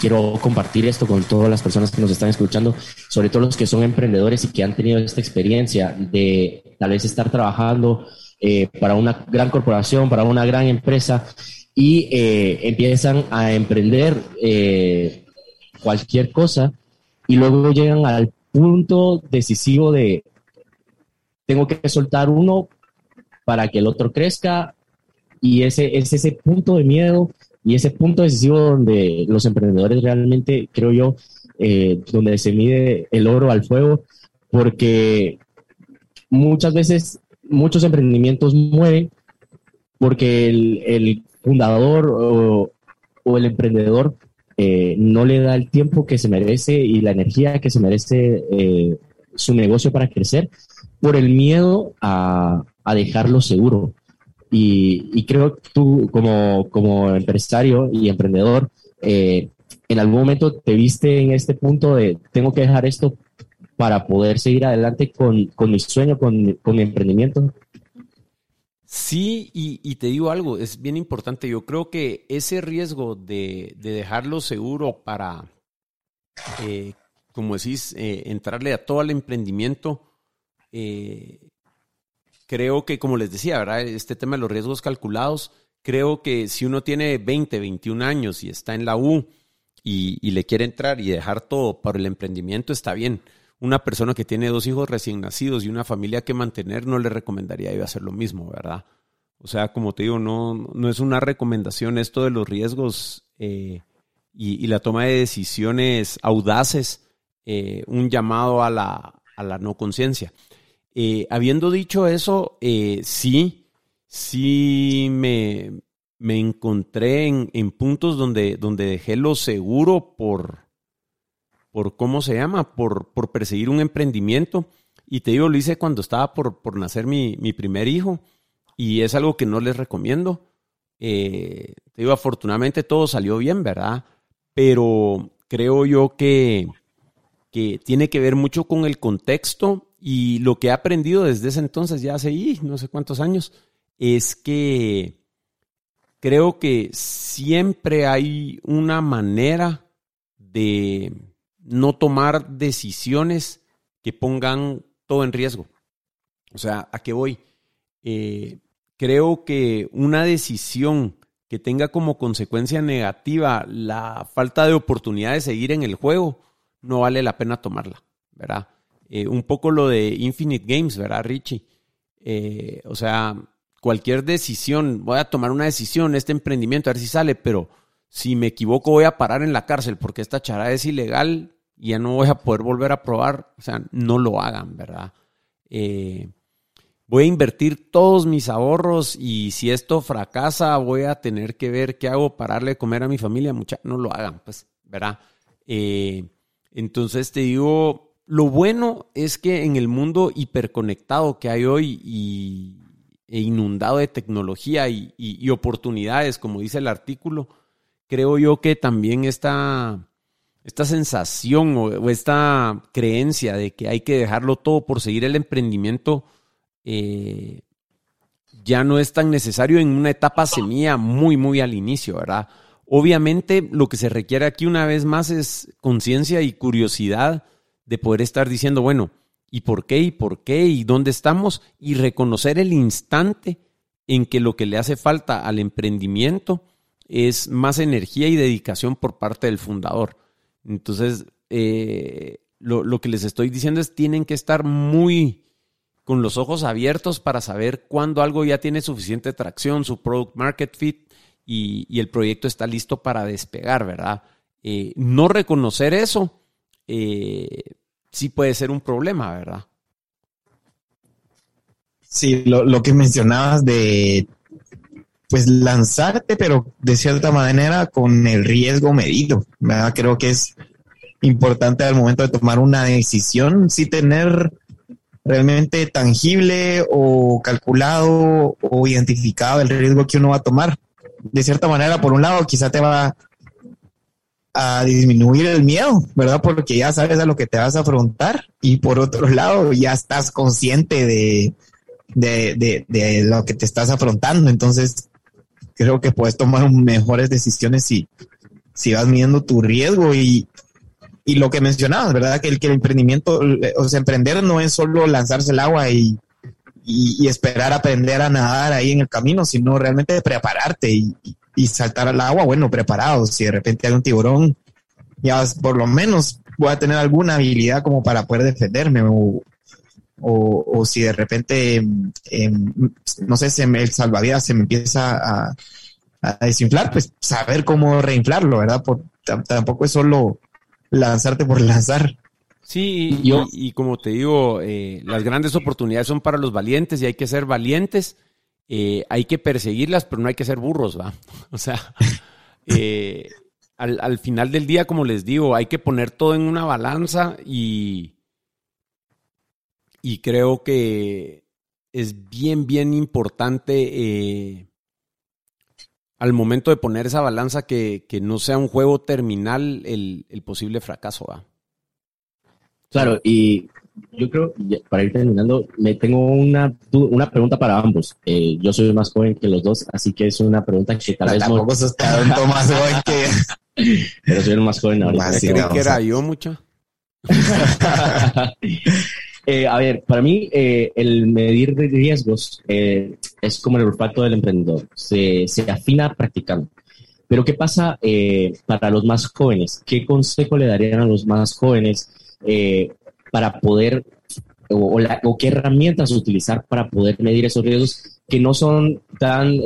quiero compartir esto con todas las personas que nos están escuchando, sobre todo los que son emprendedores y que han tenido esta experiencia de tal vez estar trabajando eh, para una gran corporación, para una gran empresa y eh, empiezan a emprender cualquier cosa y luego llegan al punto decisivo de tengo que soltar uno para que el otro crezca. Y ese es ese punto de miedo y ese punto decisivo donde los emprendedores realmente, creo yo, eh, donde se mide el oro al fuego, porque muchas veces muchos emprendimientos mueren porque el, fundador o, el emprendedor eh, no le da el tiempo que se merece y la energía que se merece eh, su negocio para crecer por el miedo a, a dejarlo seguro. Y, creo que tú como, como empresario y emprendedor, eh, en algún momento te viste en este punto de tengo que dejar esto para poder seguir adelante con, con mi sueño, con, con mi emprendimiento. Sí, y, te digo algo, es bien importante. Yo creo que ese riesgo de, de dejarlo seguro para, eh, como decís, eh, entrarle a todo el emprendimiento, eh, creo que, como les decía, ¿verdad? Este tema de los riesgos calculados, creo que si uno tiene 20, 21 años y está en la U y, le quiere entrar y dejar todo para el emprendimiento, está bien. Una persona que tiene dos hijos recién nacidos y una familia que mantener, no le recomendaría yo hacer lo mismo, ¿verdad? O sea, como te digo, no, no es una recomendación esto de los riesgos eh, y, la toma de decisiones audaces, eh, un llamado a la, a la no conciencia. Eh, habiendo dicho eso, eh, sí, sí me, me encontré en, en, puntos donde, donde dejé lo seguro por, por ¿cómo se llama? Por, por perseguir un emprendimiento. Y te digo, lo hice cuando estaba por, por nacer mi, mi primer hijo y es algo que no les recomiendo. Eh, te digo, afortunadamente todo salió bien, ¿verdad? Pero creo yo que, que tiene que ver mucho con el contexto y lo que he aprendido desde ese entonces, ya hace no sé cuántos años, es que creo que siempre hay una manera de no tomar decisiones que pongan todo en riesgo. O sea, ¿a qué voy? Eh, creo que una decisión que tenga como consecuencia negativa la falta de oportunidad de seguir en el juego, no vale la pena tomarla, ¿verdad? Eh, un poco lo de Infinite Games, ¿verdad, Richie? Eh, o sea, cualquier decisión, voy a tomar una decisión, este emprendimiento, a ver si sale, pero si me equivoco voy a parar en la cárcel porque esta charada es ilegal y ya no voy a poder volver a probar, o sea, no lo hagan, ¿verdad? Eh, voy a invertir todos mis ahorros y si esto fracasa voy a tener que ver qué hago para darle de comer a mi familia, mucha, no lo hagan, pues, ¿verdad? Entonces te digo, lo bueno es que en el mundo hiperconectado que hay hoy y, e inundado de tecnología y, oportunidades, como dice el artículo, creo yo que también esta, esta sensación o esta creencia de que hay que dejarlo todo por seguir el emprendimiento, eh, ya no es tan necesario en una etapa semilla muy, muy al inicio, ¿verdad? Obviamente lo que se requiere aquí una vez más es conciencia y curiosidad de poder estar diciendo, bueno, ¿y por qué? ¿Y por qué? ¿Y dónde estamos? Y reconocer el instante en que lo que le hace falta al emprendimiento es más energía y dedicación por parte del fundador. Entonces, eh, lo, lo, que les estoy diciendo es, tienen que estar muy con los ojos abiertos para saber cuándo algo ya tiene suficiente tracción, su product market fit y, el proyecto está listo para despegar, ¿verdad? Eh, no reconocer eso eh, sí puede ser un problema, ¿verdad? Sí, lo, que mencionabas de pues lanzarte, pero de cierta manera con el riesgo medido. Creo que es importante al momento de tomar una decisión, sí tener realmente tangible o calculado o identificado el riesgo que uno va a tomar. De cierta manera, por un lado, quizá te va a disminuir el miedo, ¿verdad? Porque ya sabes a lo que te vas a afrontar y por otro lado, ya estás consciente de, de, lo que te estás afrontando. Entonces, creo que puedes tomar mejores decisiones si, si vas midiendo tu riesgo y, y lo que mencionabas, ¿verdad? Que el, que el emprendimiento, o sea, emprender no es solo lanzarse el agua y, y, esperar aprender a nadar ahí en el camino, sino realmente prepararte y, y, saltar al agua, bueno, preparado. Si de repente hay un tiburón, ya por lo menos voy a tener alguna habilidad como para poder defenderme o, o, si de repente, em, no sé, se me, el salvavidas se me empieza a, a, desinflar, pues saber cómo reinflarlo, ¿verdad? Por, tampoco es solo lanzarte por *laughs* lanzar. Sí, y, como te digo, eh, las grandes oportunidades son para los valientes y hay que ser valientes. Eh, hay que perseguirlas, pero no hay que ser burros, ¿va? *laughs* O sea, eh, al, al, final del día, como les digo, hay que poner todo en una balanza y, y creo que es bien, bien importante al momento de poner esa balanza que, no sea un juego terminal el, posible fracaso. ¿va? Claro, y yo creo, para ir terminando, me tengo una, una pregunta para ambos. Eh, yo soy más joven que los dos, así que es una pregunta que tal vez no... tanto más joven que... *laughs* Pero soy el más joven ahora. ¿Qué que era yo mucho? *laughs* Eh, a ver, para mí eh, el medir riesgos eh, es como el olfato del emprendedor, se, se afina practicando. Pero ¿qué pasa para los más jóvenes? ¿Qué consejo le darían a los más jóvenes para poder, o, o, qué herramientas utilizar para poder medir esos riesgos que no son tan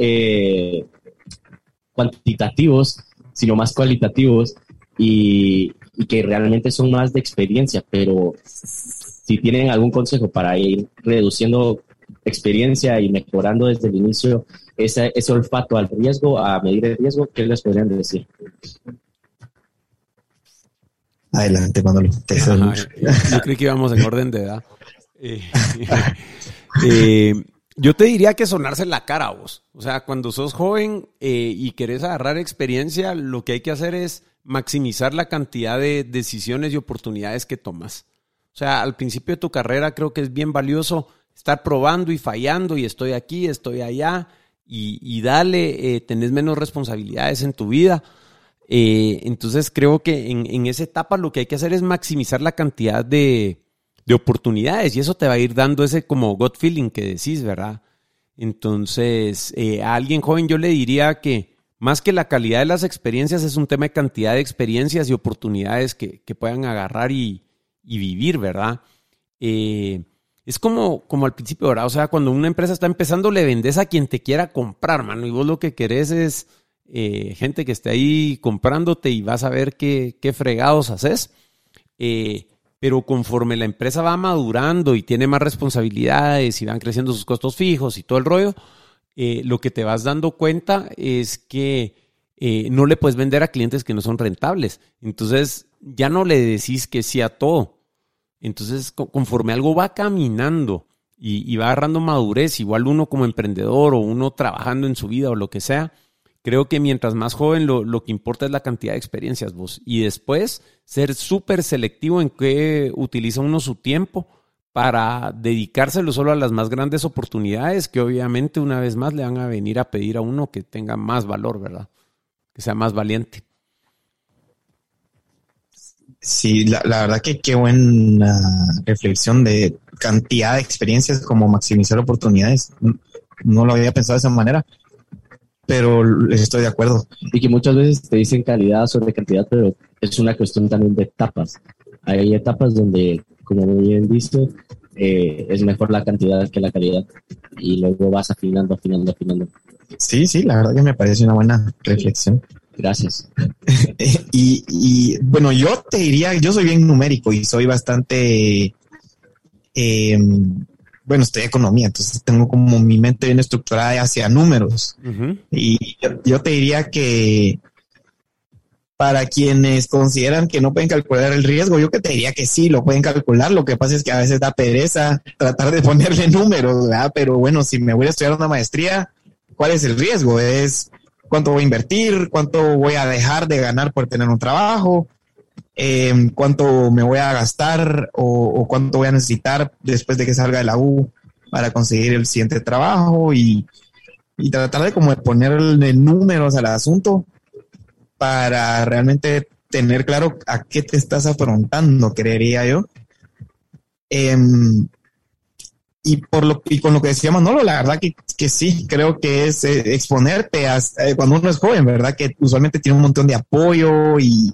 cuantitativos, sino más cualitativos y, que realmente son más de experiencia, pero si tienen algún consejo para ir reduciendo experiencia y mejorando desde el inicio ese olfato al riesgo, a medir el riesgo, ¿qué les podrían decir? Adelante, Manolo. yo, creo que íbamos en orden de edad. *laughs* Eh, *laughs* eh, yo te diría que sonarse la cara a vos. O sea, cuando sos joven eh, y querés agarrar experiencia, lo que hay que hacer es maximizar la cantidad de decisiones y oportunidades que tomas. O sea, al principio de tu carrera creo que es bien valioso estar probando y fallando y estoy aquí, estoy allá y, dale, eh, tenés menos responsabilidades en tu vida. Eh, entonces creo que en, esa etapa lo que hay que hacer es maximizar la cantidad de, de oportunidades y eso te va a ir dando ese como gut feeling que decís, ¿verdad? Entonces, eh, a alguien joven yo le diría que más que la calidad de las experiencias es un tema de cantidad de experiencias y oportunidades que, que puedan agarrar y, y vivir, ¿verdad? Eh, es como, como al principio, ¿verdad? O sea, cuando una empresa está empezando, le vendes a quien te quiera comprar, mano, y vos lo que querés es eh, gente que esté ahí comprándote y vas a ver qué, qué fregados haces. Eh, pero conforme la empresa va madurando y tiene más responsabilidades y van creciendo sus costos fijos y todo el rollo, eh, lo que te vas dando cuenta es que no le puedes vender a clientes que no son rentables. Entonces ya no le decís que sí a todo. Entonces, conforme algo va caminando y, y, va agarrando madurez, igual uno como emprendedor o uno trabajando en su vida o lo que sea, creo que mientras más joven lo, lo que importa es la cantidad de experiencias vos. Y después ser súper selectivo en qué utiliza uno su tiempo para dedicárselo solo a las más grandes oportunidades que obviamente una vez más le van a venir a pedir a uno que tenga más valor, ¿verdad? Que sea más valiente. Sí, la, la, verdad que qué buena reflexión de cantidad de experiencias como maximizar oportunidades. No lo había pensado de esa manera, pero estoy de acuerdo. Y que muchas veces te dicen calidad sobre cantidad, pero es una cuestión también de etapas. Hay etapas donde, como muy bien dice, eh, es mejor la cantidad que la calidad y luego vas afinando, afinando, afinando. Sí, sí, la verdad que me parece una buena reflexión. Gracias. *laughs* y, y, bueno, yo te diría, yo soy bien numérico y soy bastante, eh, bueno, estoy economía, entonces tengo como mi mente bien estructurada hacia números. Uh -huh. Y yo, yo, te diría que para quienes consideran que no pueden calcular el riesgo, yo que te diría que sí, lo pueden calcular. Lo que pasa es que a veces da pereza tratar de ponerle números, ¿verdad? Pero bueno, si me voy a estudiar una maestría, ¿cuál es el riesgo? Es cuánto voy a invertir, cuánto voy a dejar de ganar por tener un trabajo, eh, cuánto me voy a gastar o, cuánto voy a necesitar después de que salga de la U para conseguir el siguiente trabajo y, y tratar de como de ponerle números al asunto para realmente tener claro a qué te estás afrontando, creería yo. Eh, y por lo y con lo que decía Manolo, la verdad que, que sí, creo que es eh, exponerte a, eh, cuando uno es joven, ¿verdad? Que usualmente tiene un montón de apoyo y,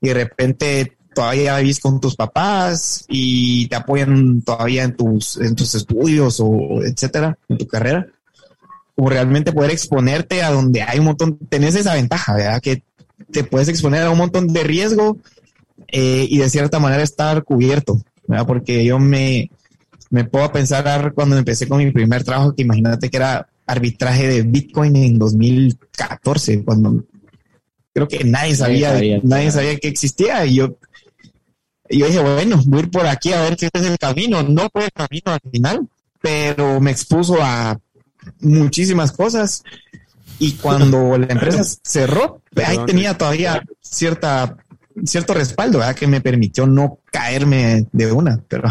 y de repente todavía vivís con tus papás y te apoyan todavía en tus, en tus estudios o etcétera, en tu carrera. O realmente poder exponerte a donde hay un montón, tenés esa ventaja, ¿verdad? Que te puedes exponer a un montón de riesgo eh, y de cierta manera estar cubierto, ¿verdad? Porque yo me, me puedo pensar cuando empecé con mi primer trabajo, que imagínate que era arbitraje de Bitcoin en 2014, cuando creo que nadie sabía, nadie sabía, nadie sabía que existía. Y yo, yo dije, bueno, voy a ir por aquí a ver si este es el camino. No fue el camino al final, pero me expuso a muchísimas cosas. Y cuando la empresa cerró, ahí tenía todavía cierta, cierto respaldo, ¿verdad? que me permitió no caerme de una. Pero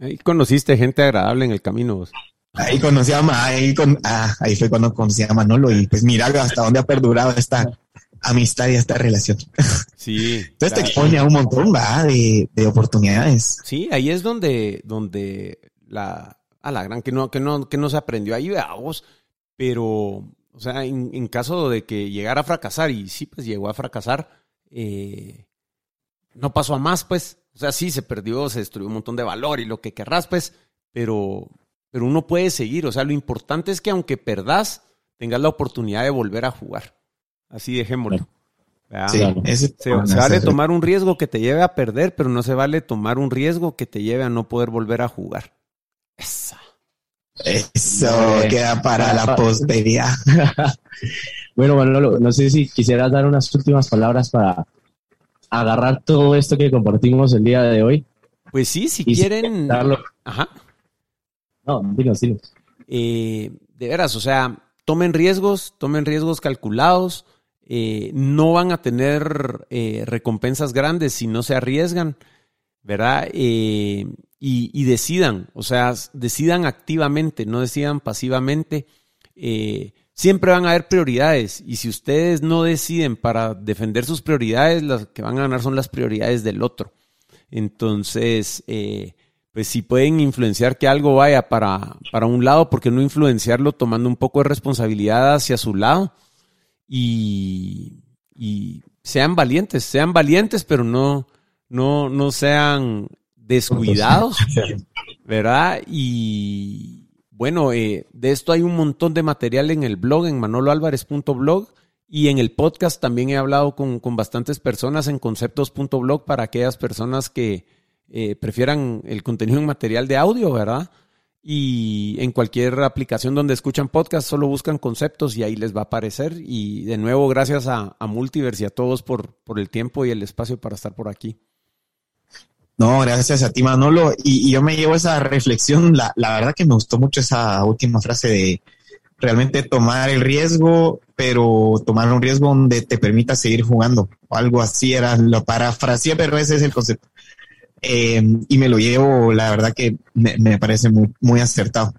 Ahí conociste gente agradable en el camino. Vos. Ahí conocí a ahí, con, ah, ahí fue cuando conocí a Manolo y pues mira hasta dónde ha perdurado esta amistad y esta relación. *laughs* Sí. Entonces claro. te expone a un montón ¿va? De, de, oportunidades. Sí, ahí es donde, donde la, a la gran que no, que no, que no se aprendió ahí, vos, pero, o sea, en, en, caso de que llegara a fracasar, y sí, pues llegó a fracasar, eh, no pasó a más, pues. O sea, sí, se perdió, se destruyó un montón de valor y lo que querrás, pues, pero, pero uno puede seguir. O sea, lo importante es que aunque perdás, tengas la oportunidad de volver a jugar. Así dejémoslo. Sí, se, se, vale tomar un riesgo que te lleve a perder, pero no se vale tomar un riesgo que te lleve a no poder volver a jugar. Esa. Eso queda para la posteridad. *laughs* bueno, Manolo, no sé si quisieras dar unas últimas palabras para agarrar todo esto que compartimos el día de hoy. Pues sí, si quieren. Darlo. Ajá. No, dinos, dinos. Eh, de veras, o sea, tomen riesgos, tomen riesgos calculados. Eh, no van a tener eh, recompensas grandes si no se arriesgan, ¿verdad? Y, y, decidan, o sea, decidan activamente, no decidan pasivamente. siempre van a haber prioridades y si ustedes no deciden para defender sus prioridades, las que van a ganar son las prioridades del otro. Entonces, eh, pues si pueden influenciar que algo vaya para, para un lado, porque no influenciarlo tomando un poco de responsabilidad hacia su lado? Y, y sean valientes, sean valientes, pero no, no, no sean descuidados, *laughs* ¿verdad? Y bueno, eh, de esto hay un montón de material en el blog, en manoloalvarez.blog, y en el podcast también he hablado con, con bastantes personas en conceptos.blog para aquellas personas que eh, prefieran el contenido en material de audio, ¿verdad? Y en cualquier aplicación donde escuchan podcast, solo buscan conceptos y ahí les va a aparecer. Y de nuevo, gracias a, a Multiverse y a todos por, por el tiempo y el espacio para estar por aquí. No, gracias a ti, Manolo. Y, yo me llevo esa reflexión. La, la, verdad que me gustó mucho esa última frase de realmente tomar el riesgo, pero tomar un riesgo donde te permita seguir jugando. O algo así era, lo parafraseé, pero ese es el concepto. Eh, y me lo llevo, la verdad que me, me parece muy, muy acertado.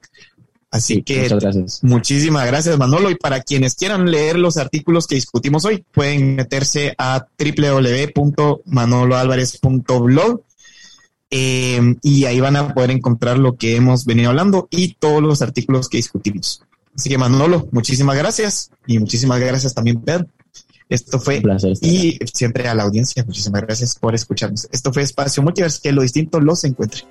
Así que gracias. muchísimas gracias, Manolo. Y para quienes quieran leer los artículos que discutimos hoy, pueden meterse a www.manoloalvarez.blog eh, y ahí van a poder encontrar lo que hemos venido hablando y todos los artículos que discutimos. Así que Manolo, muchísimas gracias y muchísimas gracias también, Pedro. Esto fue, y siempre a la audiencia, muchísimas gracias por escucharnos. Esto fue Espacio Multiverse, que lo distinto los encuentre.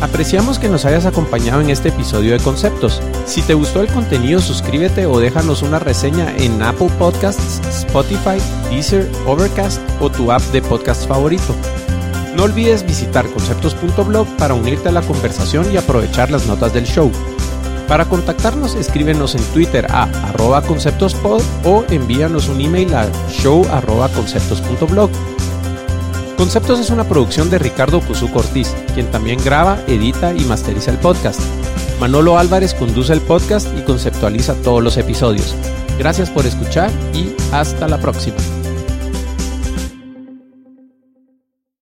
Apreciamos que nos hayas acompañado en este episodio de Conceptos. Si te gustó el contenido, suscríbete o déjanos una reseña en Apple Podcasts, Spotify, Deezer, Overcast o tu app de podcast favorito. No olvides visitar conceptos.blog para unirte a la conversación y aprovechar las notas del show. Para contactarnos, escríbenos en Twitter a arroba conceptospod o envíanos un email a show arroba conceptos.blog. Conceptos es una producción de Ricardo Cuzuco Ortiz, quien también graba, edita y masteriza el podcast. Manolo Álvarez conduce el podcast y conceptualiza todos los episodios. Gracias por escuchar y hasta la próxima.